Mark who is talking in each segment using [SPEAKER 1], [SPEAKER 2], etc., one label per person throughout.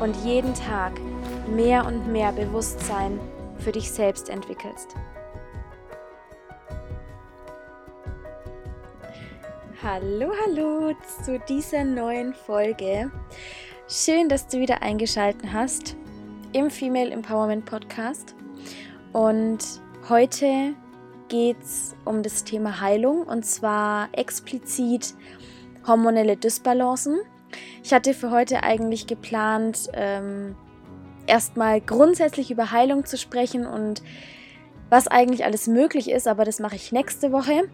[SPEAKER 1] und jeden Tag mehr und mehr Bewusstsein für dich selbst entwickelst. Hallo, hallo zu dieser neuen Folge. Schön, dass du wieder eingeschaltet hast im Female Empowerment Podcast. Und heute geht es um das Thema Heilung und zwar explizit hormonelle Dysbalancen. Ich hatte für heute eigentlich geplant, ähm, erstmal grundsätzlich über Heilung zu sprechen und was eigentlich alles möglich ist, aber das mache ich nächste Woche.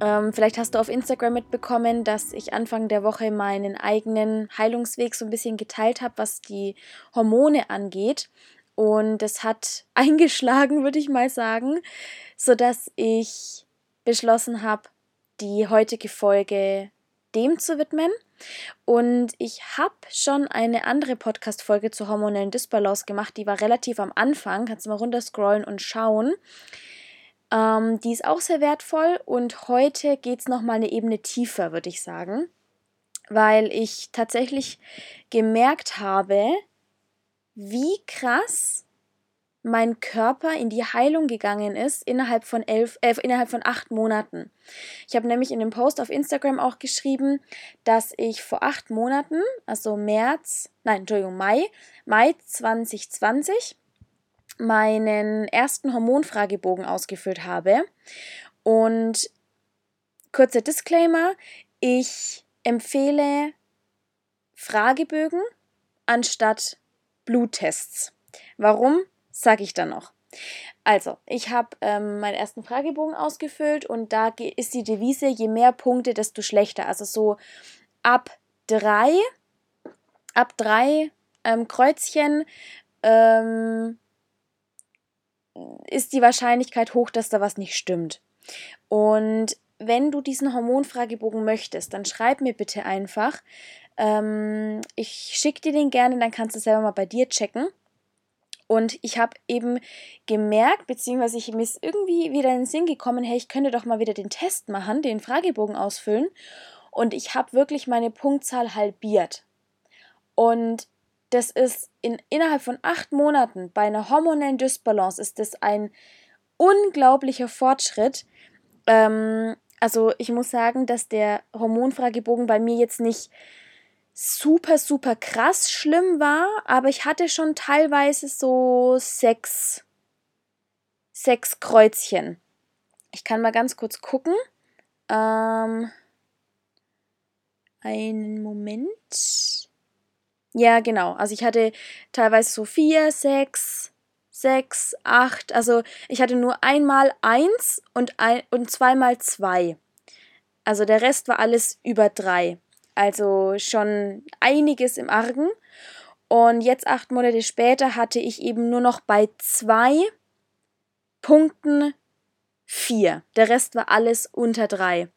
[SPEAKER 1] Ähm, vielleicht hast du auf Instagram mitbekommen, dass ich Anfang der Woche meinen eigenen Heilungsweg so ein bisschen geteilt habe, was die Hormone angeht. Und es hat eingeschlagen, würde ich mal sagen sodass ich beschlossen habe, die heutige Folge dem zu widmen. Und ich habe schon eine andere Podcast-Folge zur hormonellen Dysbalance gemacht, die war relativ am Anfang. Kannst du mal runterscrollen und schauen. Ähm, die ist auch sehr wertvoll und heute geht es nochmal eine Ebene tiefer, würde ich sagen, weil ich tatsächlich gemerkt habe, wie krass mein Körper in die Heilung gegangen ist innerhalb von elf, äh, innerhalb von acht Monaten. Ich habe nämlich in dem Post auf Instagram auch geschrieben, dass ich vor acht Monaten, also März, nein, Entschuldigung, Mai, Mai 2020, meinen ersten Hormonfragebogen ausgefüllt habe. Und kurzer Disclaimer, ich empfehle Fragebögen anstatt Bluttests. Warum? Sage ich dann noch. Also, ich habe ähm, meinen ersten Fragebogen ausgefüllt und da ist die Devise, je mehr Punkte, desto schlechter. Also so ab drei, ab drei ähm, Kreuzchen ähm, ist die Wahrscheinlichkeit hoch, dass da was nicht stimmt. Und wenn du diesen Hormonfragebogen möchtest, dann schreib mir bitte einfach. Ähm, ich schicke dir den gerne, dann kannst du selber mal bei dir checken. Und ich habe eben gemerkt, beziehungsweise ich, mir ist irgendwie wieder in den Sinn gekommen, hey, ich könnte doch mal wieder den Test machen, den Fragebogen ausfüllen. Und ich habe wirklich meine Punktzahl halbiert. Und das ist in, innerhalb von acht Monaten bei einer hormonellen Dysbalance ist das ein unglaublicher Fortschritt. Ähm, also ich muss sagen, dass der Hormonfragebogen bei mir jetzt nicht super, super krass schlimm war, aber ich hatte schon teilweise so sechs, sechs Kreuzchen. Ich kann mal ganz kurz gucken. Ähm, einen Moment. Ja, genau. Also ich hatte teilweise so vier, sechs, sechs, acht. Also ich hatte nur einmal eins und, ein, und zweimal zwei. Also der Rest war alles über drei. Also schon einiges im Argen. Und jetzt acht Monate später hatte ich eben nur noch bei zwei Punkten vier. Der Rest war alles unter drei.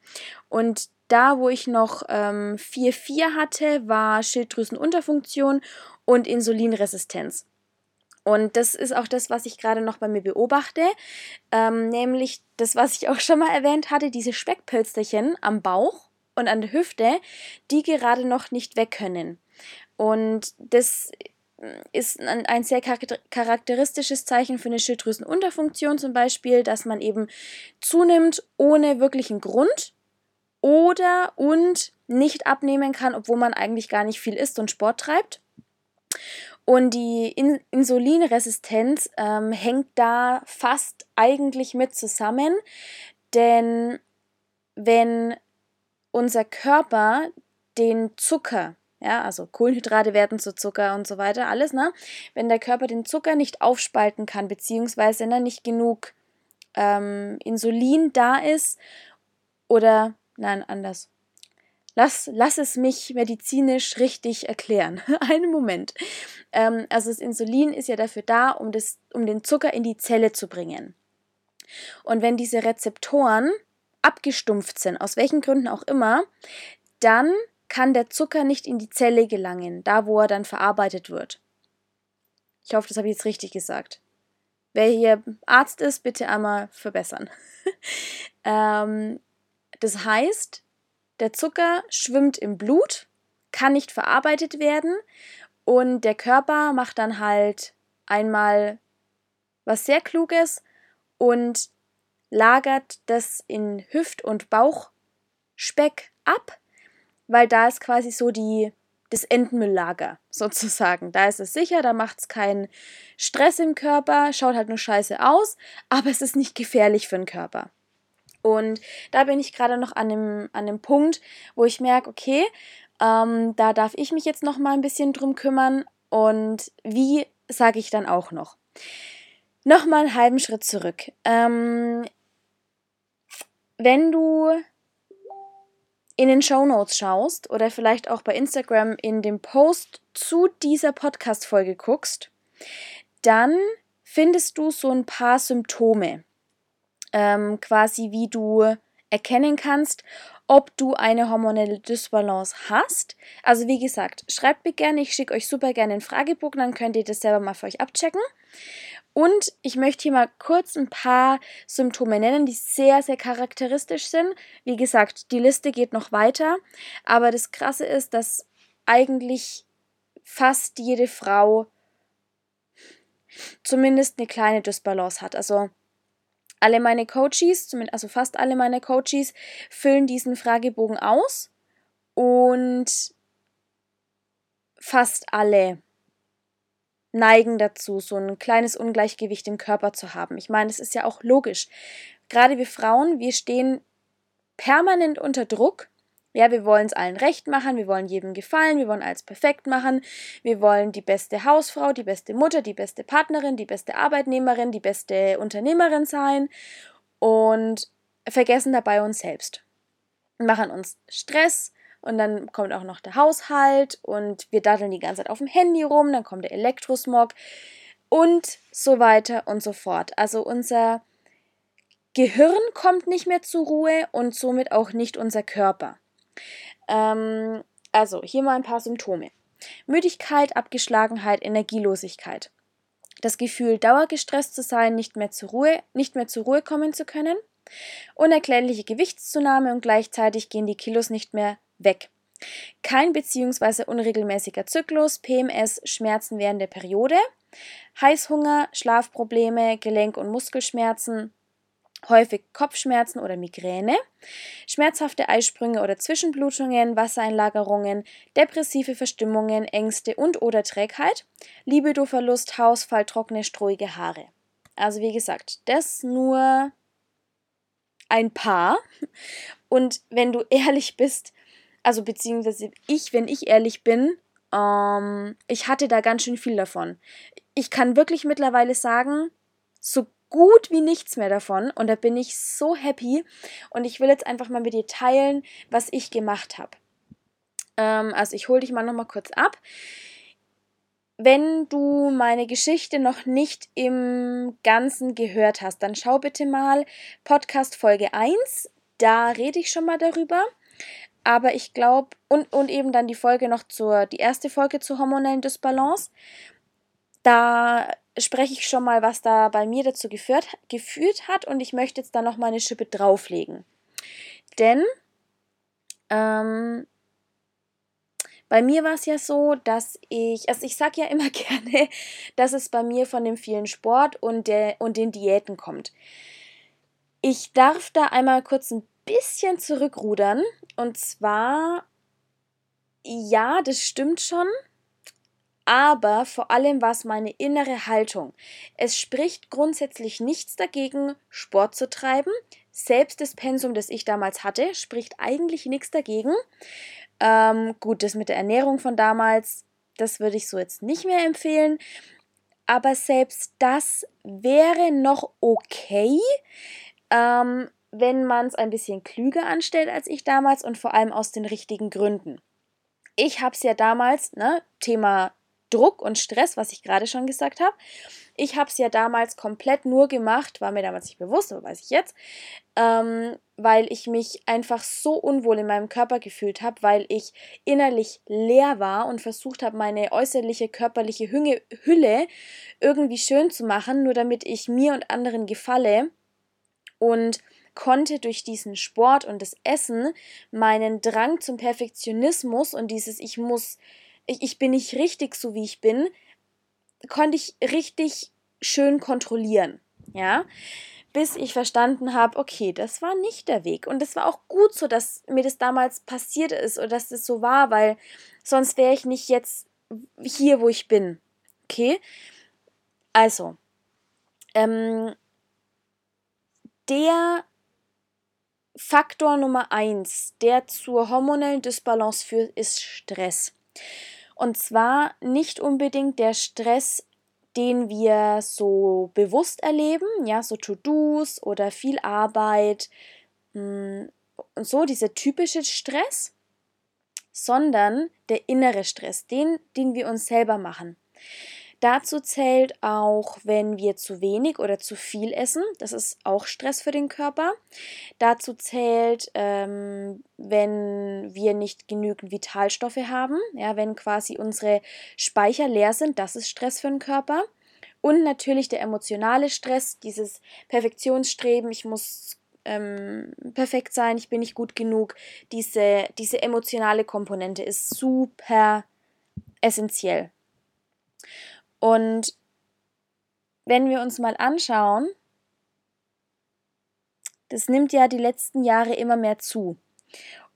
[SPEAKER 1] Und da, wo ich noch 4-4 ähm, hatte, war Schilddrüsenunterfunktion und Insulinresistenz. Und das ist auch das, was ich gerade noch bei mir beobachte, ähm, nämlich das, was ich auch schon mal erwähnt hatte, diese Speckpölsterchen am Bauch und an der Hüfte, die gerade noch nicht weg können. Und das ist ein, sehr charakteristisches Zeichen für eine Schilddrüsenunterfunktion zum Beispiel, dass man eben zunimmt ohne wirklichen Grund oder und nicht abnehmen kann, obwohl man eigentlich gar nicht viel isst und Sport treibt. Und die In Insulinresistenz ähm, hängt da fast eigentlich mit zusammen, denn wenn unser Körper den Zucker, ja, also Kohlenhydrate werden zu Zucker und so weiter, alles, ne? Wenn der Körper den Zucker nicht aufspalten kann, beziehungsweise wenn da nicht genug ähm, Insulin da ist, oder, nein, anders. Lass, lass es mich medizinisch richtig erklären. Einen Moment. Ähm, also das Insulin ist ja dafür da, um, das, um den Zucker in die Zelle zu bringen. Und wenn diese Rezeptoren abgestumpft sind, aus welchen Gründen auch immer, dann kann der Zucker nicht in die Zelle gelangen, da wo er dann verarbeitet wird. Ich hoffe, das habe ich jetzt richtig gesagt. Wer hier Arzt ist, bitte einmal verbessern. ähm, das heißt, der Zucker schwimmt im Blut, kann nicht verarbeitet werden und der Körper macht dann halt einmal was sehr Kluges und lagert das in Hüft- und Bauchspeck ab, weil da ist quasi so die, das Endmülllager sozusagen. Da ist es sicher, da macht es keinen Stress im Körper, schaut halt nur scheiße aus, aber es ist nicht gefährlich für den Körper. Und da bin ich gerade noch an dem, an dem Punkt, wo ich merke, okay, ähm, da darf ich mich jetzt noch mal ein bisschen drum kümmern. Und wie sage ich dann auch noch? Nochmal einen halben Schritt zurück. Ähm, wenn du in den Show Notes schaust oder vielleicht auch bei Instagram in dem Post zu dieser Podcast-Folge guckst, dann findest du so ein paar Symptome, ähm, quasi wie du erkennen kannst, ob du eine hormonelle Dysbalance hast. Also wie gesagt, schreibt mir gerne, ich schicke euch super gerne einen Fragebogen, dann könnt ihr das selber mal für euch abchecken. Und ich möchte hier mal kurz ein paar Symptome nennen, die sehr, sehr charakteristisch sind. Wie gesagt, die Liste geht noch weiter, aber das Krasse ist, dass eigentlich fast jede Frau zumindest eine kleine Dysbalance hat. Also alle meine Coaches, also fast alle meine Coaches, füllen diesen Fragebogen aus und fast alle neigen dazu, so ein kleines Ungleichgewicht im Körper zu haben. Ich meine, es ist ja auch logisch. Gerade wir Frauen, wir stehen permanent unter Druck. Ja, wir wollen es allen recht machen, wir wollen jedem gefallen, wir wollen alles perfekt machen, wir wollen die beste Hausfrau, die beste Mutter, die beste Partnerin, die beste Arbeitnehmerin, die beste Unternehmerin sein und vergessen dabei uns selbst. Machen uns Stress, und dann kommt auch noch der Haushalt und wir daddeln die ganze Zeit auf dem Handy rum, dann kommt der Elektrosmog und so weiter und so fort. Also unser Gehirn kommt nicht mehr zur Ruhe und somit auch nicht unser Körper. Ähm, also hier mal ein paar Symptome. Müdigkeit, Abgeschlagenheit, Energielosigkeit. Das Gefühl, dauergestresst zu sein, nicht mehr zur Ruhe, nicht mehr zur Ruhe kommen zu können. Unerklärliche Gewichtszunahme und gleichzeitig gehen die Kilos nicht mehr weg. Kein bzw. unregelmäßiger Zyklus, PMS, Schmerzen während der Periode, Heißhunger, Schlafprobleme, Gelenk- und Muskelschmerzen, häufig Kopfschmerzen oder Migräne, schmerzhafte Eisprünge oder Zwischenblutungen, Wassereinlagerungen, depressive Verstimmungen, Ängste und oder Trägheit, Libidoverlust, Hausfall, trockene, strohige Haare. Also wie gesagt, das nur ein paar. Und wenn du ehrlich bist, also beziehungsweise ich, wenn ich ehrlich bin, ähm, ich hatte da ganz schön viel davon. Ich kann wirklich mittlerweile sagen, so gut wie nichts mehr davon und da bin ich so happy und ich will jetzt einfach mal mit dir teilen, was ich gemacht habe. Ähm, also ich hole dich mal nochmal kurz ab. Wenn du meine Geschichte noch nicht im Ganzen gehört hast, dann schau bitte mal Podcast Folge 1. Da rede ich schon mal darüber. Aber ich glaube, und, und eben dann die Folge noch zur, die erste Folge zur hormonellen Dysbalance. Da spreche ich schon mal, was da bei mir dazu geführt, geführt hat und ich möchte jetzt da noch mal eine Schippe drauflegen. Denn ähm, bei mir war es ja so, dass ich, also ich sage ja immer gerne, dass es bei mir von dem vielen Sport und, der, und den Diäten kommt. Ich darf da einmal kurz ein bisschen zurückrudern. Und zwar, ja, das stimmt schon. aber vor allem war es meine innere Haltung. Es spricht grundsätzlich nichts dagegen, Sport zu treiben. Selbst das Pensum, das ich damals hatte, spricht eigentlich nichts dagegen. Ähm, gut, das mit der Ernährung von damals, das würde ich so jetzt nicht mehr empfehlen. Aber selbst das wäre noch okay, ähm, wenn man es ein bisschen klüger anstellt als ich damals und vor allem aus den richtigen Gründen. Ich habe es ja damals, ne, Thema Druck und Stress, was ich gerade schon gesagt habe. Ich habe es ja damals komplett nur gemacht, war mir damals nicht bewusst, aber weiß ich jetzt, ähm, weil ich mich einfach so unwohl in meinem Körper gefühlt habe, weil ich innerlich leer war und versucht habe, meine äußerliche körperliche Hünge, Hülle irgendwie schön zu machen, nur damit ich mir und anderen gefalle. Und konnte durch diesen Sport und das Essen meinen Drang zum Perfektionismus und dieses Ich muss ich, ich bin nicht richtig so, wie ich bin, konnte ich richtig schön kontrollieren. Ja, bis ich verstanden habe, okay, das war nicht der Weg. Und es war auch gut so, dass mir das damals passiert ist oder dass das so war, weil sonst wäre ich nicht jetzt hier, wo ich bin. Okay? Also, ähm, der Faktor Nummer eins, der zur hormonellen Dysbalance führt, ist Stress. Und zwar nicht unbedingt der Stress, den wir so bewusst erleben, ja, so To-Dos oder viel Arbeit hm, und so, dieser typische Stress, sondern der innere Stress, den, den wir uns selber machen. Dazu zählt auch, wenn wir zu wenig oder zu viel essen. Das ist auch Stress für den Körper. Dazu zählt, ähm, wenn wir nicht genügend Vitalstoffe haben. Ja, wenn quasi unsere Speicher leer sind, das ist Stress für den Körper. Und natürlich der emotionale Stress, dieses Perfektionsstreben, ich muss ähm, perfekt sein, ich bin nicht gut genug. Diese, diese emotionale Komponente ist super essentiell. Und wenn wir uns mal anschauen, das nimmt ja die letzten Jahre immer mehr zu.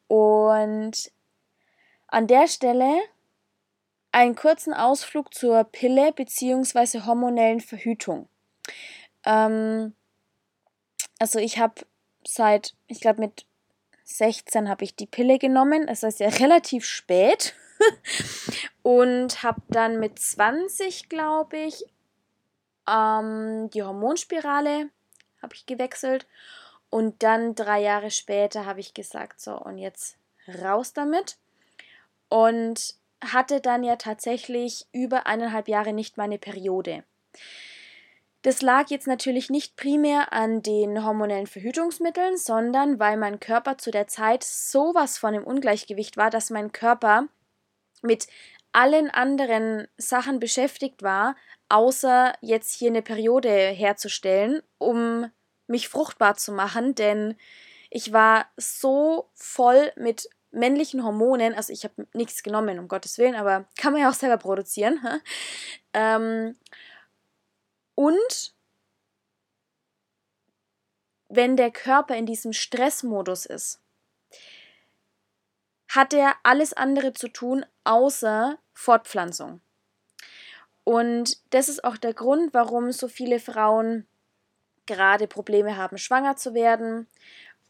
[SPEAKER 1] Und an der Stelle einen kurzen Ausflug zur Pille bzw. hormonellen Verhütung. Ähm, also ich habe seit, ich glaube mit 16 habe ich die Pille genommen. Es ist ja relativ spät. und habe dann mit 20, glaube ich, ähm, die Hormonspirale habe ich gewechselt und dann drei Jahre später habe ich gesagt, so und jetzt raus damit und hatte dann ja tatsächlich über eineinhalb Jahre nicht meine Periode. Das lag jetzt natürlich nicht primär an den hormonellen Verhütungsmitteln, sondern weil mein Körper zu der Zeit sowas von im Ungleichgewicht war, dass mein Körper mit allen anderen Sachen beschäftigt war, außer jetzt hier eine Periode herzustellen, um mich fruchtbar zu machen, denn ich war so voll mit männlichen Hormonen, also ich habe nichts genommen, um Gottes Willen, aber kann man ja auch selber produzieren. Ähm, und wenn der Körper in diesem Stressmodus ist, hat er alles andere zu tun, außer Fortpflanzung. Und das ist auch der Grund, warum so viele Frauen gerade Probleme haben, schwanger zu werden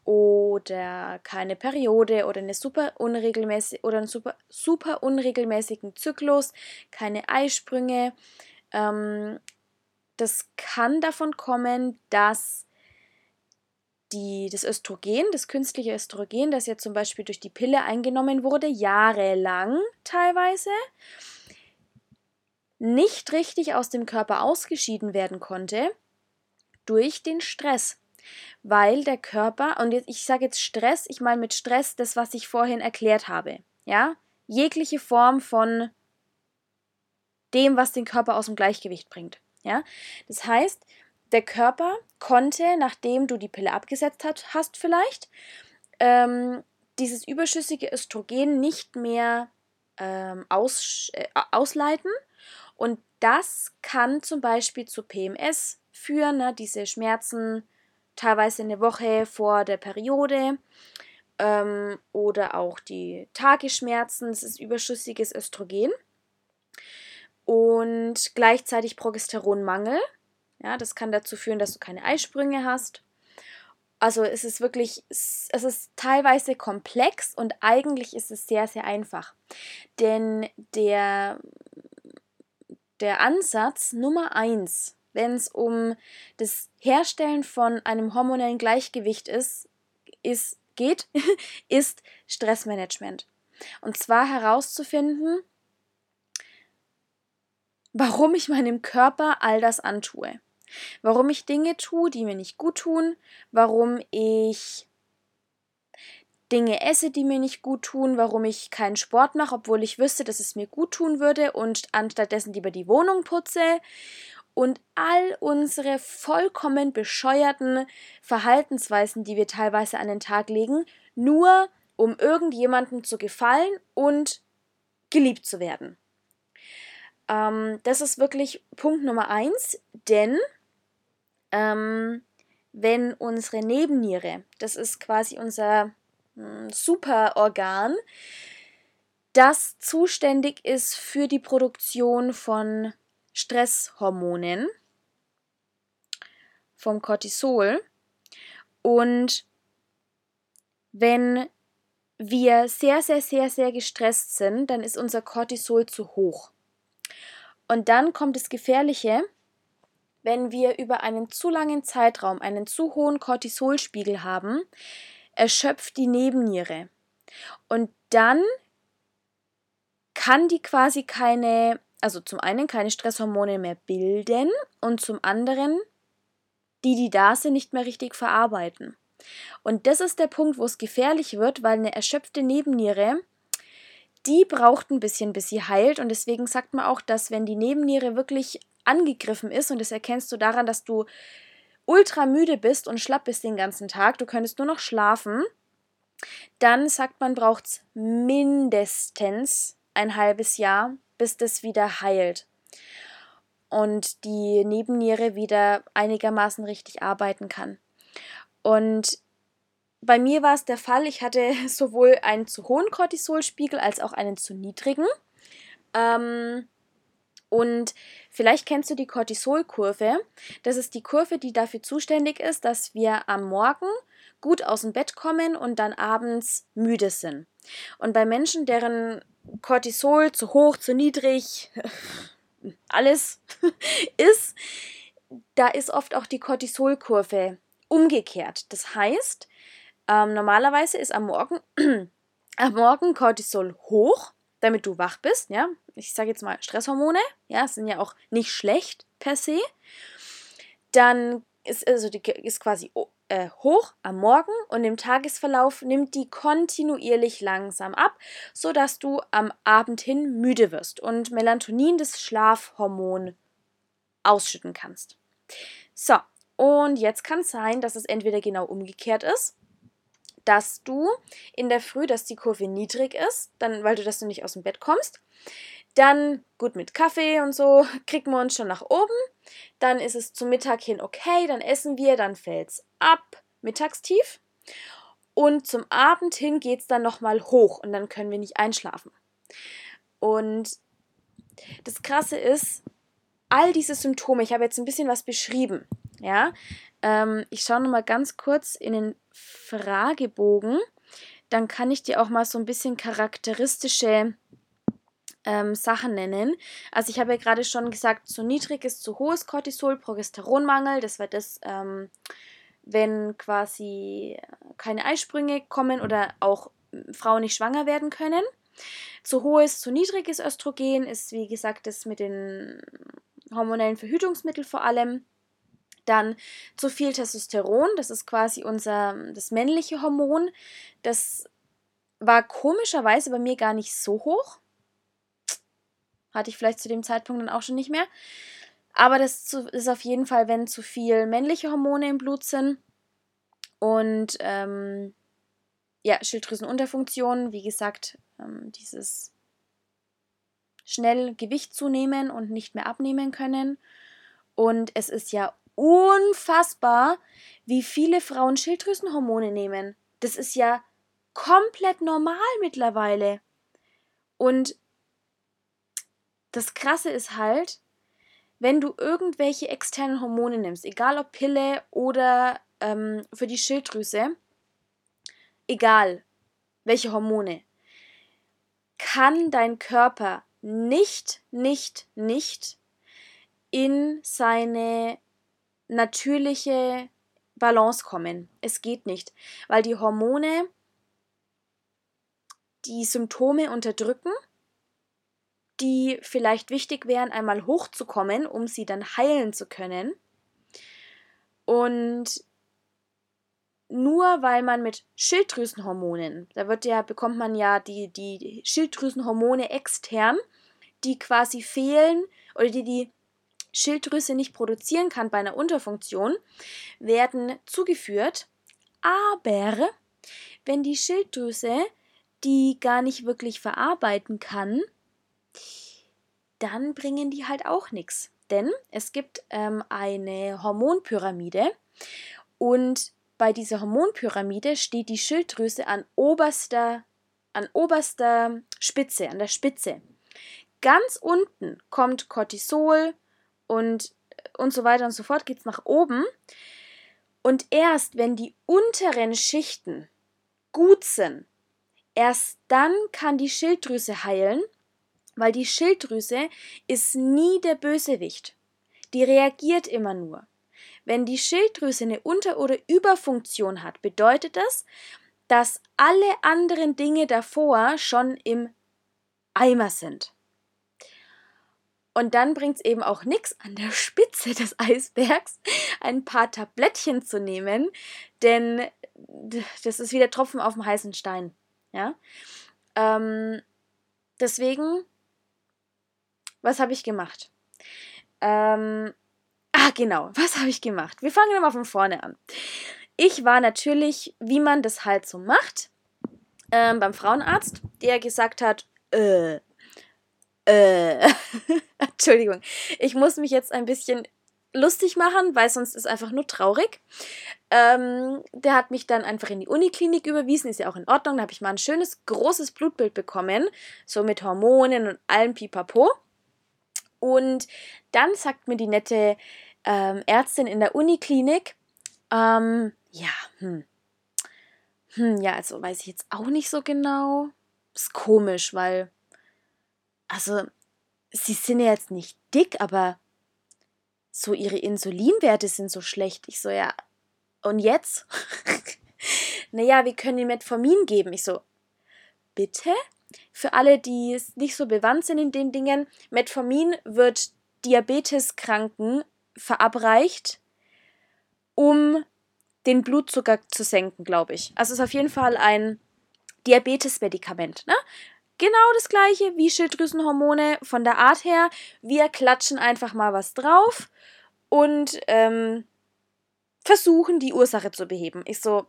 [SPEAKER 1] oder keine Periode oder eine super unregelmäßig oder einen super, super unregelmäßigen Zyklus, keine Eisprünge. Ähm, das kann davon kommen, dass die, das Östrogen, das künstliche Östrogen, das ja zum Beispiel durch die Pille eingenommen wurde, jahrelang teilweise, nicht richtig aus dem Körper ausgeschieden werden konnte durch den Stress. Weil der Körper, und ich sage jetzt Stress, ich meine mit Stress das, was ich vorhin erklärt habe. Ja? Jegliche Form von dem, was den Körper aus dem Gleichgewicht bringt. Ja? Das heißt, der Körper konnte, nachdem du die Pille abgesetzt hat, hast vielleicht, ähm, dieses überschüssige Östrogen nicht mehr ähm, aus, äh, ausleiten. Und das kann zum Beispiel zu PMS führen, ne? diese Schmerzen teilweise eine Woche vor der Periode ähm, oder auch die Tagesschmerzen, das ist überschüssiges Östrogen. und gleichzeitig Progesteronmangel. Ja, das kann dazu führen, dass du keine Eisprünge hast. Also es ist wirklich, es ist teilweise komplex und eigentlich ist es sehr, sehr einfach. Denn der, der Ansatz Nummer eins, wenn es um das Herstellen von einem hormonellen Gleichgewicht ist, ist geht, ist Stressmanagement. Und zwar herauszufinden, warum ich meinem Körper all das antue. Warum ich Dinge tue, die mir nicht gut tun, warum ich Dinge esse, die mir nicht gut tun, warum ich keinen Sport mache, obwohl ich wüsste, dass es mir gut tun würde und anstattdessen lieber die Wohnung putze. Und all unsere vollkommen bescheuerten Verhaltensweisen, die wir teilweise an den Tag legen, nur um irgendjemandem zu gefallen und geliebt zu werden. Ähm, das ist wirklich Punkt Nummer eins, denn ähm, wenn unsere Nebenniere, das ist quasi unser hm, Superorgan, das zuständig ist für die Produktion von Stresshormonen, vom Cortisol. Und wenn wir sehr, sehr, sehr, sehr gestresst sind, dann ist unser Cortisol zu hoch. Und dann kommt das Gefährliche, wenn wir über einen zu langen Zeitraum einen zu hohen Cortisolspiegel haben, erschöpft die Nebenniere. Und dann kann die quasi keine also zum einen keine Stresshormone mehr bilden und zum anderen die, die da sind, nicht mehr richtig verarbeiten. Und das ist der Punkt, wo es gefährlich wird, weil eine erschöpfte Nebenniere, die braucht ein bisschen, bis sie heilt. Und deswegen sagt man auch, dass wenn die Nebenniere wirklich angegriffen ist, und das erkennst du daran, dass du ultra müde bist und schlapp bist den ganzen Tag, du könntest nur noch schlafen, dann sagt man, braucht es mindestens ein halbes Jahr, bis das wieder heilt und die Nebenniere wieder einigermaßen richtig arbeiten kann. Und bei mir war es der Fall, ich hatte sowohl einen zu hohen Cortisolspiegel als auch einen zu niedrigen. Ähm, und vielleicht kennst du die Cortisolkurve. Das ist die Kurve, die dafür zuständig ist, dass wir am Morgen gut aus dem Bett kommen und dann abends müde sind. Und bei Menschen, deren Cortisol zu hoch, zu niedrig, alles ist, da ist oft auch die Cortisolkurve umgekehrt. Das heißt, ähm, normalerweise ist am Morgen, am Morgen Cortisol hoch, damit du wach bist. Ja, ich sage jetzt mal Stresshormone. Ja, sind ja auch nicht schlecht per se. Dann ist also die ist quasi äh, hoch am Morgen und im Tagesverlauf nimmt die kontinuierlich langsam ab, sodass du am Abend hin müde wirst und Melatonin, das Schlafhormon, ausschütten kannst. So, und jetzt kann es sein, dass es entweder genau umgekehrt ist, dass du in der Früh, dass die Kurve niedrig ist, dann, weil du dass du nicht aus dem Bett kommst, dann gut mit Kaffee und so kriegen wir uns schon nach oben. Dann ist es zum Mittag hin okay, dann essen wir, dann fällt es ab, mittagstief. Und zum Abend hin geht es dann nochmal hoch und dann können wir nicht einschlafen. Und das Krasse ist, all diese Symptome, ich habe jetzt ein bisschen was beschrieben, ja. Ähm, ich schaue nochmal ganz kurz in den Fragebogen, dann kann ich dir auch mal so ein bisschen charakteristische ähm, Sachen nennen. Also ich habe ja gerade schon gesagt, zu niedrig ist zu hohes Cortisol, Progesteronmangel, das war das, ähm, wenn quasi keine Eisprünge kommen oder auch Frauen nicht schwanger werden können. Zu hohes, zu niedriges Östrogen ist, wie gesagt, das mit den hormonellen Verhütungsmitteln vor allem. Dann zu viel Testosteron, das ist quasi unser das männliche Hormon. Das war komischerweise bei mir gar nicht so hoch. Hatte ich vielleicht zu dem Zeitpunkt dann auch schon nicht mehr. Aber das ist auf jeden Fall, wenn zu viel männliche Hormone im Blut sind. Und ähm, ja, Schilddrüsenunterfunktion, wie gesagt, ähm, dieses schnell Gewicht zunehmen und nicht mehr abnehmen können. Und es ist ja unfassbar, wie viele Frauen Schilddrüsenhormone nehmen. Das ist ja komplett normal mittlerweile. Und das Krasse ist halt, wenn du irgendwelche externen Hormone nimmst, egal ob Pille oder ähm, für die Schilddrüse, egal welche Hormone, kann dein Körper nicht, nicht, nicht in seine natürliche Balance kommen. Es geht nicht, weil die Hormone die Symptome unterdrücken, die vielleicht wichtig wären, einmal hochzukommen, um sie dann heilen zu können. Und nur weil man mit Schilddrüsenhormonen, da wird ja, bekommt man ja die, die Schilddrüsenhormone extern, die quasi fehlen oder die die Schilddrüse nicht produzieren kann bei einer Unterfunktion, werden zugeführt. Aber wenn die Schilddrüse die gar nicht wirklich verarbeiten kann, dann bringen die halt auch nichts. Denn es gibt ähm, eine Hormonpyramide und bei dieser Hormonpyramide steht die Schilddrüse an oberster, an oberster Spitze, an der Spitze. Ganz unten kommt Cortisol und, und so weiter und so fort, geht es nach oben. Und erst wenn die unteren Schichten gut sind, erst dann kann die Schilddrüse heilen, weil die Schilddrüse ist nie der Bösewicht. Die reagiert immer nur. Wenn die Schilddrüse eine Unter- oder Überfunktion hat, bedeutet das, dass alle anderen Dinge davor schon im Eimer sind. Und dann bringt es eben auch nichts, an der Spitze des Eisbergs ein paar Tablettchen zu nehmen, denn das ist wie der Tropfen auf dem heißen Stein. Ja? Ähm, deswegen, was habe ich gemacht? Ähm, ah, genau, was habe ich gemacht? Wir fangen mal von vorne an. Ich war natürlich, wie man das halt so macht, ähm, beim Frauenarzt, der gesagt hat, äh, äh, Entschuldigung, ich muss mich jetzt ein bisschen lustig machen, weil sonst ist einfach nur traurig. Ähm, der hat mich dann einfach in die Uniklinik überwiesen, ist ja auch in Ordnung. Da habe ich mal ein schönes, großes Blutbild bekommen, so mit Hormonen und allem Pipapo. Und dann sagt mir die nette ähm, Ärztin in der Uniklinik, ähm, ja, hm, hm, ja, also weiß ich jetzt auch nicht so genau. Ist komisch, weil, also, sie sind ja jetzt nicht dick, aber so ihre Insulinwerte sind so schlecht. Ich so, ja, und jetzt? naja, wir können ihm Metformin geben. Ich so, bitte? Für alle, die nicht so bewandt sind in den Dingen, Metformin wird Diabeteskranken verabreicht, um den Blutzucker zu senken, glaube ich. Also es ist auf jeden Fall ein Diabetesmedikament. Ne? Genau das gleiche wie Schilddrüsenhormone von der Art her. Wir klatschen einfach mal was drauf und ähm, versuchen, die Ursache zu beheben. Ich so,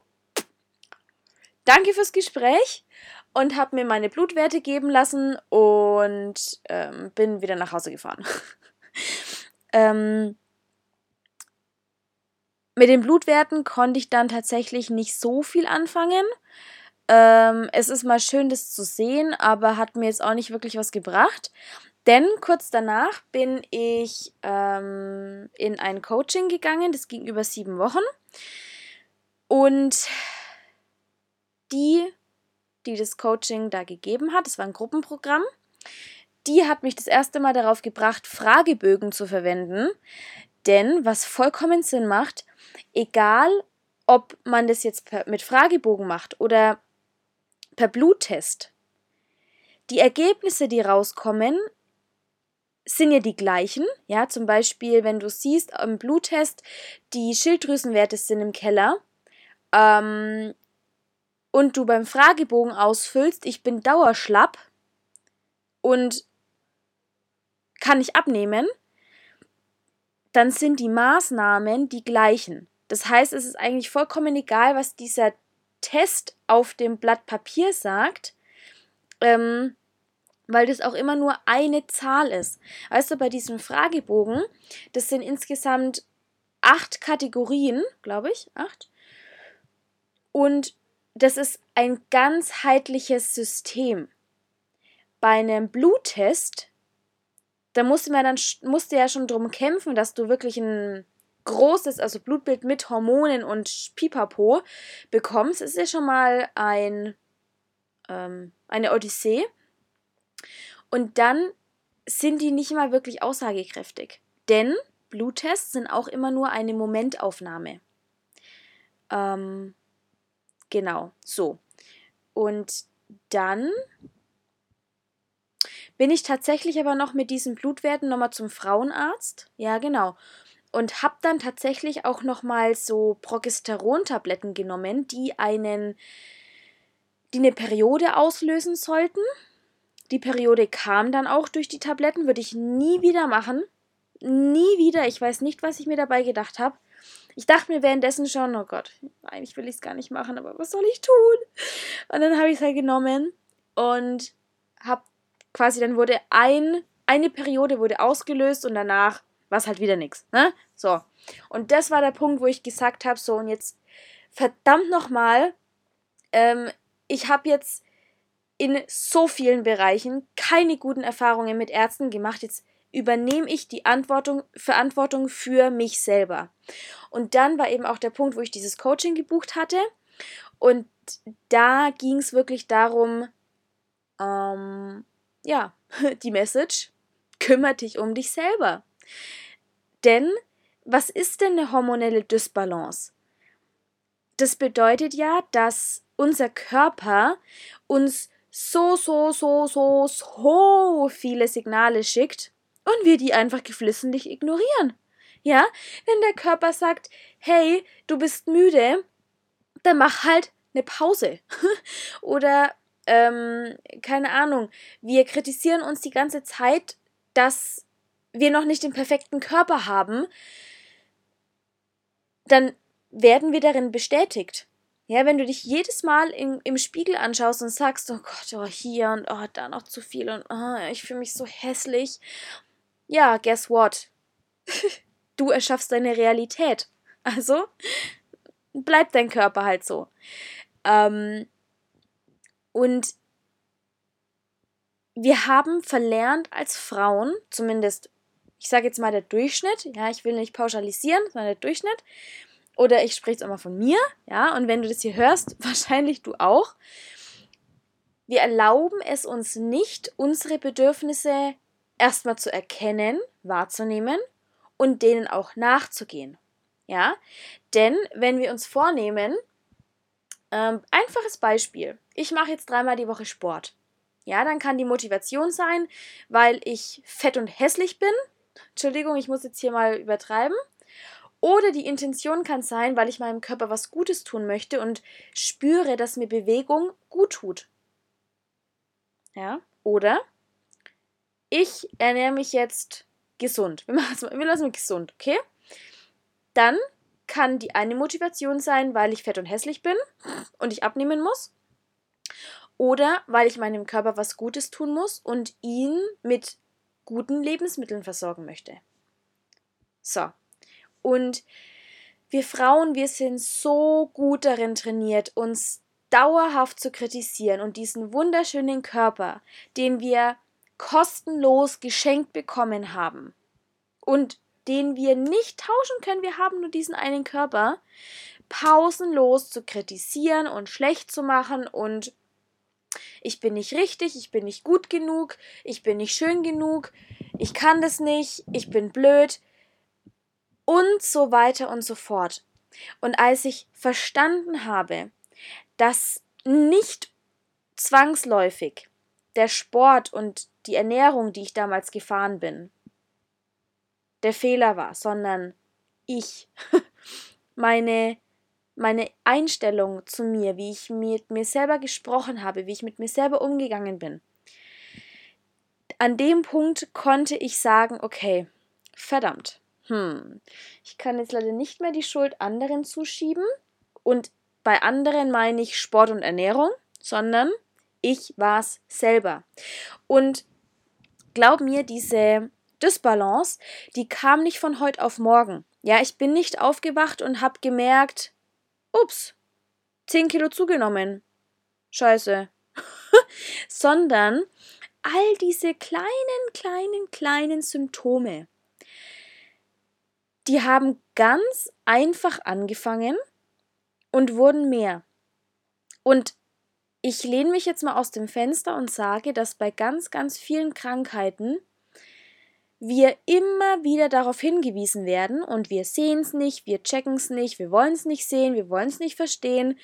[SPEAKER 1] danke fürs Gespräch und habe mir meine Blutwerte geben lassen und ähm, bin wieder nach Hause gefahren. ähm, mit den Blutwerten konnte ich dann tatsächlich nicht so viel anfangen. Ähm, es ist mal schön, das zu sehen, aber hat mir jetzt auch nicht wirklich was gebracht. Denn kurz danach bin ich ähm, in ein Coaching gegangen, das ging über sieben Wochen. Und die, die das Coaching da gegeben hat, das war ein Gruppenprogramm, die hat mich das erste Mal darauf gebracht, Fragebögen zu verwenden. Denn was vollkommen Sinn macht, egal ob man das jetzt mit Fragebogen macht oder per Bluttest, die Ergebnisse, die rauskommen, sind ja die gleichen. Ja, zum Beispiel, wenn du siehst im Bluttest, die Schilddrüsenwerte sind im Keller ähm, und du beim Fragebogen ausfüllst, ich bin dauerschlapp und kann nicht abnehmen, dann sind die Maßnahmen die gleichen. Das heißt, es ist eigentlich vollkommen egal, was dieser Test auf dem Blatt Papier sagt. Ähm, weil das auch immer nur eine Zahl ist. Du, bei diesem Fragebogen, das sind insgesamt acht Kategorien, glaube ich, acht. Und das ist ein ganzheitliches System. Bei einem Bluttest da musste man dann musste ja schon drum kämpfen, dass du wirklich ein großes, also Blutbild mit Hormonen und Pipapo bekommst, ist ja schon mal ein, ähm, eine Odyssee. Und dann sind die nicht mal wirklich aussagekräftig. Denn Bluttests sind auch immer nur eine Momentaufnahme. Ähm, genau, so. Und dann bin ich tatsächlich aber noch mit diesen Blutwerten nochmal zum Frauenarzt. Ja, genau und habe dann tatsächlich auch noch mal so Progesterontabletten genommen, die einen die eine Periode auslösen sollten. Die Periode kam dann auch durch die Tabletten, würde ich nie wieder machen. Nie wieder. Ich weiß nicht, was ich mir dabei gedacht habe. Ich dachte mir währenddessen schon, oh Gott, eigentlich will ich es gar nicht machen, aber was soll ich tun? Und dann habe ich es halt genommen und habe quasi, dann wurde ein, eine Periode wurde ausgelöst und danach war es halt wieder nichts. Ne? So. Und das war der Punkt, wo ich gesagt habe, so und jetzt verdammt nochmal, ähm, ich habe jetzt in so vielen Bereichen keine guten Erfahrungen mit Ärzten gemacht. Jetzt übernehme ich die Verantwortung für mich selber. Und dann war eben auch der Punkt, wo ich dieses Coaching gebucht hatte. Und da ging es wirklich darum, ähm, ja, die Message, kümmere dich um dich selber. Denn was ist denn eine hormonelle Dysbalance? Das bedeutet ja, dass unser Körper uns so, so, so, so, so viele Signale schickt und wir die einfach geflissentlich ignorieren. Ja, wenn der Körper sagt, hey, du bist müde, dann mach halt eine Pause. Oder, ähm, keine Ahnung, wir kritisieren uns die ganze Zeit, dass wir noch nicht den perfekten Körper haben, dann werden wir darin bestätigt. Ja, wenn du dich jedes Mal im, im Spiegel anschaust und sagst, oh Gott, oh hier und oh, da noch zu viel und oh, ich fühle mich so hässlich. Ja, guess what? du erschaffst deine Realität. Also bleibt dein Körper halt so. Ähm, und wir haben verlernt als Frauen, zumindest ich sage jetzt mal der Durchschnitt, ja, ich will nicht pauschalisieren, sondern der Durchschnitt. Oder ich spreche jetzt auch mal von mir, ja, und wenn du das hier hörst, wahrscheinlich du auch. Wir erlauben es uns nicht, unsere Bedürfnisse erstmal zu erkennen, wahrzunehmen und denen auch nachzugehen. Ja, denn wenn wir uns vornehmen, ähm, einfaches Beispiel, ich mache jetzt dreimal die Woche Sport. Ja, dann kann die Motivation sein, weil ich fett und hässlich bin Entschuldigung, ich muss jetzt hier mal übertreiben. Oder die Intention kann sein, weil ich meinem Körper was Gutes tun möchte und spüre, dass mir Bewegung gut tut. Ja? Oder ich ernähre mich jetzt gesund. Wir, wir lassen mich gesund, okay? Dann kann die eine Motivation sein, weil ich fett und hässlich bin und ich abnehmen muss. Oder weil ich meinem Körper was Gutes tun muss und ihn mit guten Lebensmitteln versorgen möchte. So. Und wir Frauen, wir sind so gut darin trainiert, uns dauerhaft zu kritisieren und diesen wunderschönen Körper, den wir kostenlos geschenkt bekommen haben und den wir nicht tauschen können, wir haben nur diesen einen Körper, pausenlos zu kritisieren und schlecht zu machen und ich bin nicht richtig, ich bin nicht gut genug, ich bin nicht schön genug, ich kann das nicht, ich bin blöd und so weiter und so fort. Und als ich verstanden habe, dass nicht zwangsläufig der Sport und die Ernährung, die ich damals gefahren bin, der Fehler war, sondern ich, meine meine Einstellung zu mir, wie ich mit mir selber gesprochen habe, wie ich mit mir selber umgegangen bin. An dem Punkt konnte ich sagen, okay, verdammt, hm, ich kann jetzt leider nicht mehr die Schuld anderen zuschieben und bei anderen meine ich Sport und Ernährung, sondern ich war es selber. Und glaub mir, diese Dysbalance, die kam nicht von heute auf morgen. Ja, ich bin nicht aufgewacht und habe gemerkt, ups, 10 Kilo zugenommen. Scheiße. Sondern all diese kleinen, kleinen, kleinen Symptome, die haben ganz einfach angefangen und wurden mehr. Und ich lehne mich jetzt mal aus dem Fenster und sage, dass bei ganz, ganz vielen Krankheiten wir immer wieder darauf hingewiesen werden und wir sehen es nicht, wir checken es nicht, wir wollen es nicht sehen, wir wollen es nicht verstehen.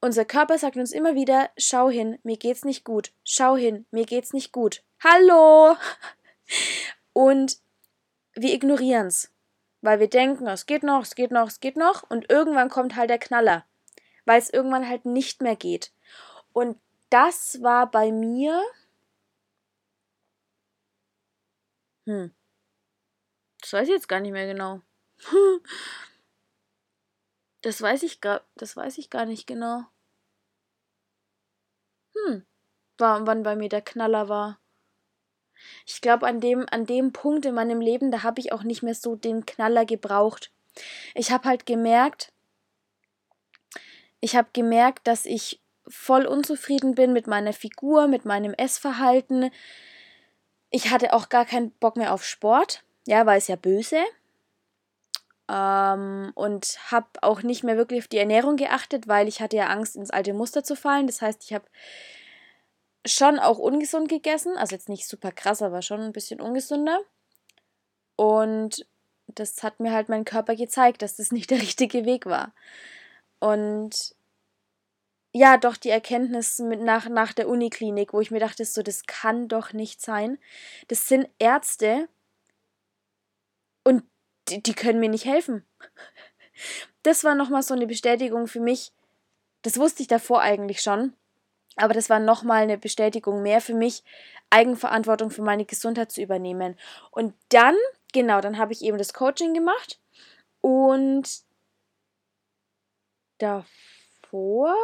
[SPEAKER 1] Unser Körper sagt uns immer wieder, schau hin, mir geht's nicht gut, schau hin, mir geht's nicht gut. Hallo! Und wir ignorieren es, weil wir denken, es geht noch, es geht noch, es geht noch und irgendwann kommt halt der Knaller, weil es irgendwann halt nicht mehr geht. Und das war bei mir Hm. Das weiß ich jetzt gar nicht mehr genau. Das weiß ich gar, das weiß ich gar nicht genau. Hm. War, wann bei mir der Knaller war. Ich glaube, an dem, an dem Punkt in meinem Leben, da habe ich auch nicht mehr so den Knaller gebraucht. Ich habe halt gemerkt, ich habe gemerkt, dass ich voll unzufrieden bin mit meiner Figur, mit meinem Essverhalten, ich hatte auch gar keinen Bock mehr auf Sport, ja, weil es ja böse. Ähm, und habe auch nicht mehr wirklich auf die Ernährung geachtet, weil ich hatte ja Angst, ins alte Muster zu fallen. Das heißt, ich habe schon auch ungesund gegessen, also jetzt nicht super krass, aber schon ein bisschen ungesünder. Und das hat mir halt mein Körper gezeigt, dass das nicht der richtige Weg war. Und ja, doch die Erkenntnis mit nach, nach der Uniklinik, wo ich mir dachte, so, das kann doch nicht sein. Das sind Ärzte und die, die können mir nicht helfen. Das war nochmal so eine Bestätigung für mich. Das wusste ich davor eigentlich schon. Aber das war nochmal eine Bestätigung mehr für mich, Eigenverantwortung für meine Gesundheit zu übernehmen. Und dann, genau, dann habe ich eben das Coaching gemacht. Und davor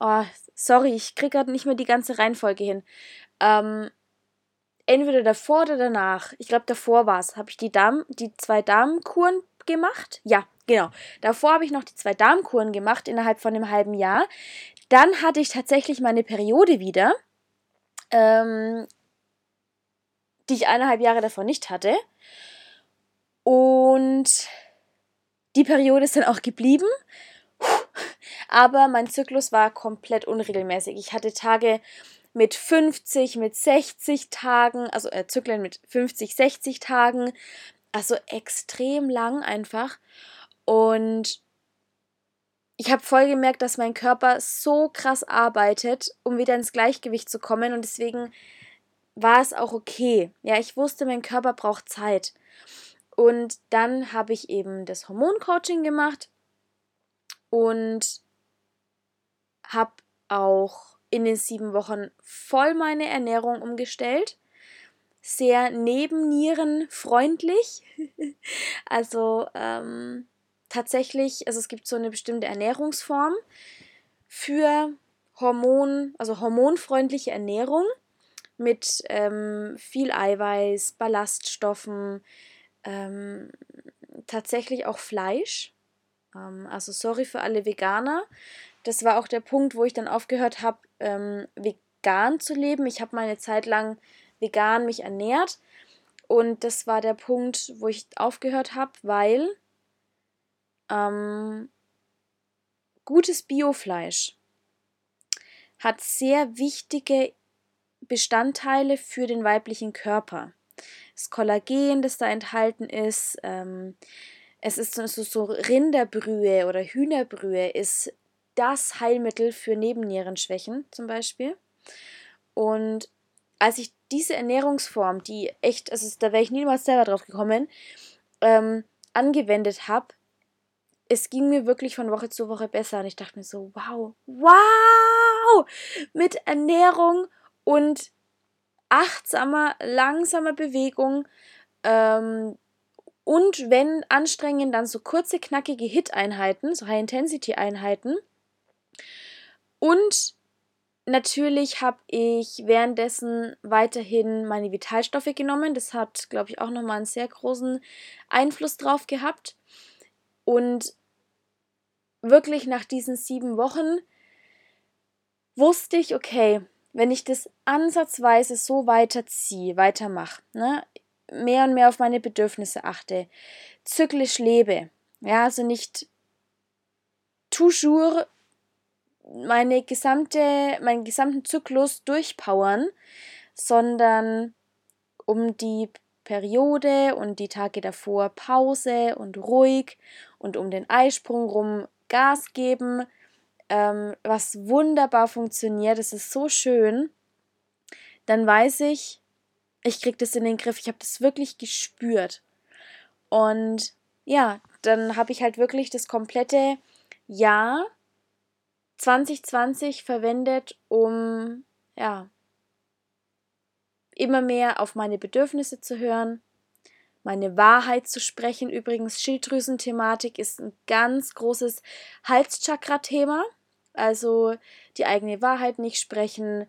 [SPEAKER 1] Oh, sorry, ich kriege gerade nicht mehr die ganze Reihenfolge hin. Ähm, entweder davor oder danach. Ich glaube, davor war es. Habe ich die, Darm, die zwei Darmkuren gemacht? Ja, genau. Davor habe ich noch die zwei Darmkuren gemacht innerhalb von einem halben Jahr. Dann hatte ich tatsächlich meine Periode wieder, ähm, die ich eineinhalb Jahre davor nicht hatte. Und die Periode ist dann auch geblieben. Aber mein Zyklus war komplett unregelmäßig. Ich hatte Tage mit 50, mit 60 Tagen, also äh, Zyklen mit 50, 60 Tagen. Also extrem lang einfach. Und ich habe voll gemerkt, dass mein Körper so krass arbeitet, um wieder ins Gleichgewicht zu kommen. Und deswegen war es auch okay. Ja, ich wusste, mein Körper braucht Zeit. Und dann habe ich eben das Hormoncoaching gemacht und habe auch in den sieben Wochen voll meine Ernährung umgestellt. Sehr nebennierenfreundlich. also ähm, tatsächlich, also es gibt so eine bestimmte Ernährungsform für Hormon, also hormonfreundliche Ernährung mit ähm, viel Eiweiß, Ballaststoffen, ähm, tatsächlich auch Fleisch. Ähm, also sorry für alle Veganer. Das war auch der Punkt, wo ich dann aufgehört habe, ähm, vegan zu leben. Ich habe meine Zeit lang vegan mich ernährt. Und das war der Punkt, wo ich aufgehört habe, weil ähm, gutes Biofleisch hat sehr wichtige Bestandteile für den weiblichen Körper. Das Kollagen, das da enthalten ist, ähm, es ist so, so Rinderbrühe oder Hühnerbrühe ist das Heilmittel für Nebennierenschwächen zum Beispiel. Und als ich diese Ernährungsform, die echt, also da wäre ich niemals selber drauf gekommen, ähm, angewendet habe, es ging mir wirklich von Woche zu Woche besser. Und ich dachte mir so, wow, wow, mit Ernährung und achtsamer, langsamer Bewegung ähm, und wenn anstrengend, dann so kurze, knackige Hit-Einheiten, so High-Intensity-Einheiten. Und natürlich habe ich währenddessen weiterhin meine Vitalstoffe genommen. Das hat, glaube ich, auch nochmal einen sehr großen Einfluss drauf gehabt. Und wirklich nach diesen sieben Wochen wusste ich, okay, wenn ich das ansatzweise so weiterziehe, weitermache, ne, mehr und mehr auf meine Bedürfnisse achte, zyklisch lebe, ja, also nicht toujours meine gesamte, meinen gesamten Zyklus durchpowern, sondern um die Periode und die Tage davor Pause und ruhig und um den Eisprung rum Gas geben, ähm, was wunderbar funktioniert, es ist so schön, dann weiß ich, ich kriege das in den Griff, ich habe das wirklich gespürt. Und ja, dann habe ich halt wirklich das komplette Jahr 2020 verwendet, um ja immer mehr auf meine Bedürfnisse zu hören, meine Wahrheit zu sprechen. Übrigens, Schilddrüsenthematik ist ein ganz großes Halschakra-Thema. Also die eigene Wahrheit nicht sprechen,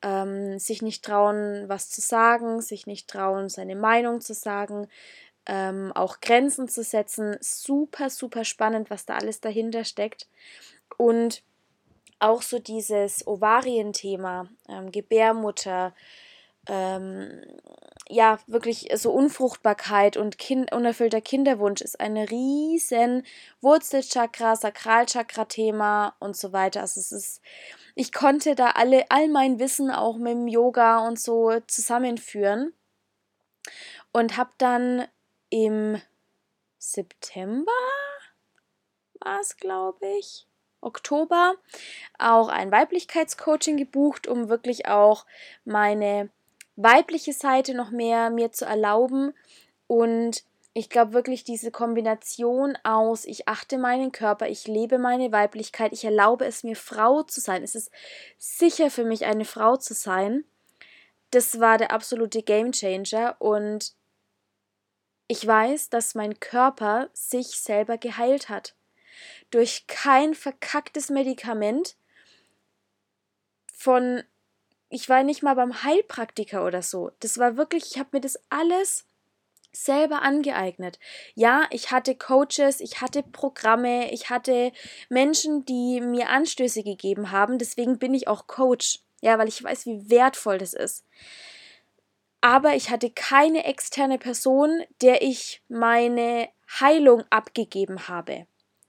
[SPEAKER 1] ähm, sich nicht trauen, was zu sagen, sich nicht trauen, seine Meinung zu sagen, ähm, auch Grenzen zu setzen. Super, super spannend, was da alles dahinter steckt. Und auch so dieses Ovarienthema, ähm, Gebärmutter, ähm, ja, wirklich so Unfruchtbarkeit und kind, unerfüllter Kinderwunsch ist ein riesen Wurzelchakra, Sakralchakra-Thema und so weiter. Also es ist, ich konnte da alle, all mein Wissen auch mit dem Yoga und so zusammenführen und habe dann im September war es, glaube ich, Oktober auch ein Weiblichkeitscoaching gebucht, um wirklich auch meine weibliche Seite noch mehr mir zu erlauben und ich glaube wirklich diese Kombination aus, ich achte meinen Körper, ich lebe meine Weiblichkeit, ich erlaube es mir Frau zu sein. Es ist sicher für mich eine Frau zu sein. Das war der absolute Gamechanger und ich weiß, dass mein Körper sich selber geheilt hat. Durch kein verkacktes Medikament von ich war nicht mal beim Heilpraktiker oder so. Das war wirklich, ich habe mir das alles selber angeeignet. Ja, ich hatte Coaches, ich hatte Programme, ich hatte Menschen, die mir Anstöße gegeben haben. Deswegen bin ich auch Coach. Ja, weil ich weiß, wie wertvoll das ist. Aber ich hatte keine externe Person, der ich meine Heilung abgegeben habe.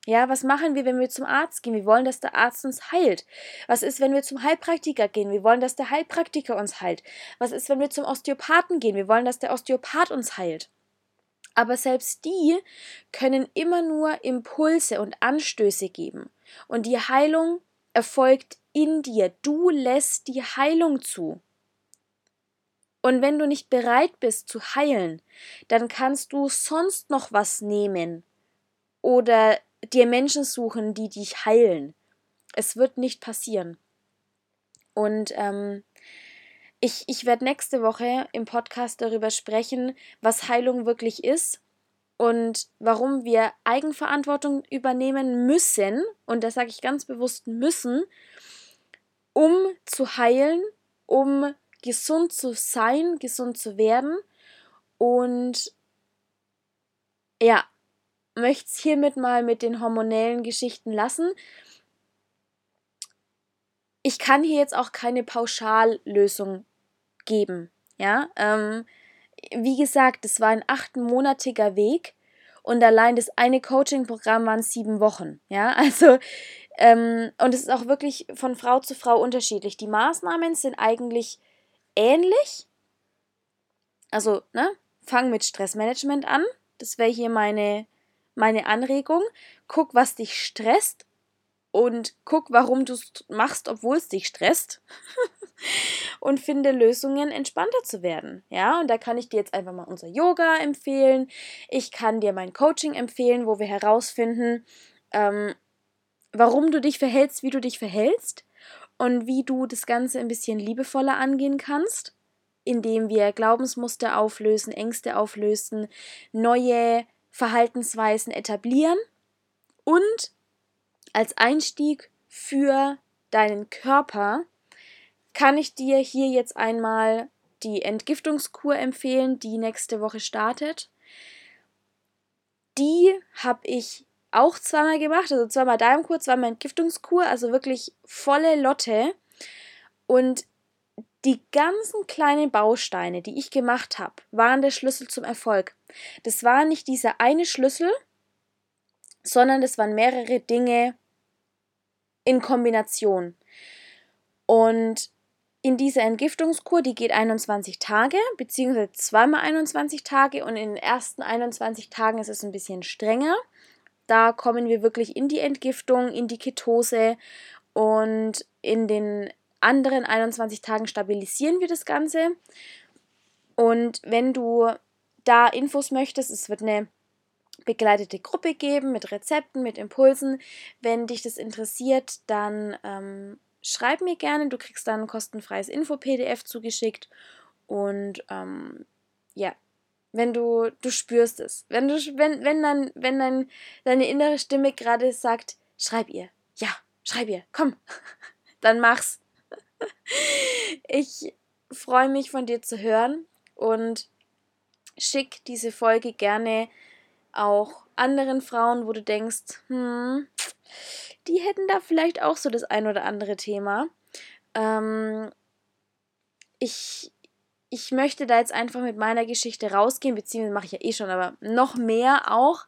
[SPEAKER 1] Ja, was machen wir, wenn wir zum Arzt gehen? Wir wollen, dass der Arzt uns heilt. Was ist, wenn wir zum Heilpraktiker gehen? Wir wollen, dass der Heilpraktiker uns heilt. Was ist, wenn wir zum Osteopathen gehen? Wir wollen, dass der Osteopath uns heilt. Aber selbst die können immer nur Impulse und Anstöße geben. Und die Heilung erfolgt in dir. Du lässt die Heilung zu. Und wenn du nicht bereit bist zu heilen, dann kannst du sonst noch was nehmen oder dir Menschen suchen, die dich heilen. Es wird nicht passieren. Und ähm, ich, ich werde nächste Woche im Podcast darüber sprechen, was Heilung wirklich ist und warum wir Eigenverantwortung übernehmen müssen, und das sage ich ganz bewusst müssen, um zu heilen, um gesund zu sein, gesund zu werden. Und ja, möchte es hiermit mal mit den hormonellen Geschichten lassen. Ich kann hier jetzt auch keine Pauschallösung geben. Ja, ähm, wie gesagt, es war ein achtmonatiger Weg und allein das eine Coaching-Programm waren sieben Wochen. Ja, also ähm, und es ist auch wirklich von Frau zu Frau unterschiedlich. Die Maßnahmen sind eigentlich ähnlich. Also, ne, fang mit Stressmanagement an. Das wäre hier meine meine Anregung. Guck, was dich stresst und guck, warum du es machst, obwohl es dich stresst. und finde Lösungen, entspannter zu werden. Ja, und da kann ich dir jetzt einfach mal unser Yoga empfehlen. Ich kann dir mein Coaching empfehlen, wo wir herausfinden, ähm, warum du dich verhältst, wie du dich verhältst und wie du das Ganze ein bisschen liebevoller angehen kannst, indem wir Glaubensmuster auflösen, Ängste auflösen, neue Verhaltensweisen etablieren und als Einstieg für deinen Körper kann ich dir hier jetzt einmal die Entgiftungskur empfehlen, die nächste Woche startet. Die habe ich auch zweimal gemacht, also zweimal Darmkur, zweimal Entgiftungskur, also wirklich volle Lotte. Und die ganzen kleinen Bausteine, die ich gemacht habe, waren der Schlüssel zum Erfolg. Das war nicht dieser eine Schlüssel, sondern das waren mehrere Dinge in Kombination. Und in dieser Entgiftungskur, die geht 21 Tage, beziehungsweise zweimal 21 Tage und in den ersten 21 Tagen ist es ein bisschen strenger. Da kommen wir wirklich in die Entgiftung, in die Ketose und in den anderen 21 Tagen stabilisieren wir das Ganze. Und wenn du da Infos möchtest, es wird eine begleitete Gruppe geben mit Rezepten, mit Impulsen. Wenn dich das interessiert, dann ähm, schreib mir gerne. Du kriegst dann ein kostenfreies Info-PDF zugeschickt. Und ähm, ja, wenn du, du spürst es. Wenn du, wenn, wenn dann, wenn dann deine innere Stimme gerade sagt, schreib ihr. Ja, schreib ihr, komm, dann mach's. Ich freue mich von dir zu hören und schick diese Folge gerne auch anderen Frauen, wo du denkst, hm, die hätten da vielleicht auch so das ein oder andere Thema. Ähm, ich, ich möchte da jetzt einfach mit meiner Geschichte rausgehen, beziehungsweise mache ich ja eh schon, aber noch mehr auch.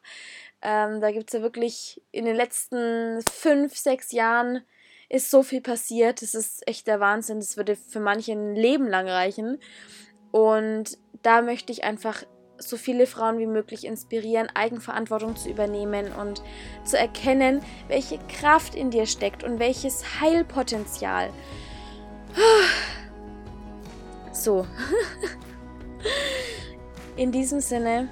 [SPEAKER 1] Ähm, da gibt es ja wirklich in den letzten fünf, sechs Jahren ist so viel passiert. Das ist echt der Wahnsinn. Das würde für manche ein Leben lang reichen. Und da möchte ich einfach so viele Frauen wie möglich inspirieren, Eigenverantwortung zu übernehmen und zu erkennen, welche Kraft in dir steckt und welches Heilpotenzial. So. In diesem Sinne,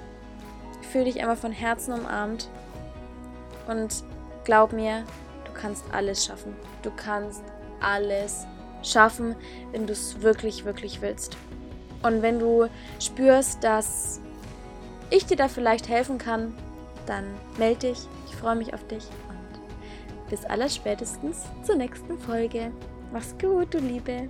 [SPEAKER 1] fühle dich einmal von Herzen umarmt und glaub mir, kannst alles schaffen. Du kannst alles schaffen, wenn du es wirklich, wirklich willst. Und wenn du spürst, dass ich dir da vielleicht helfen kann, dann melde dich. Ich freue mich auf dich und bis allerspätestens zur nächsten Folge. Mach's gut, du Liebe.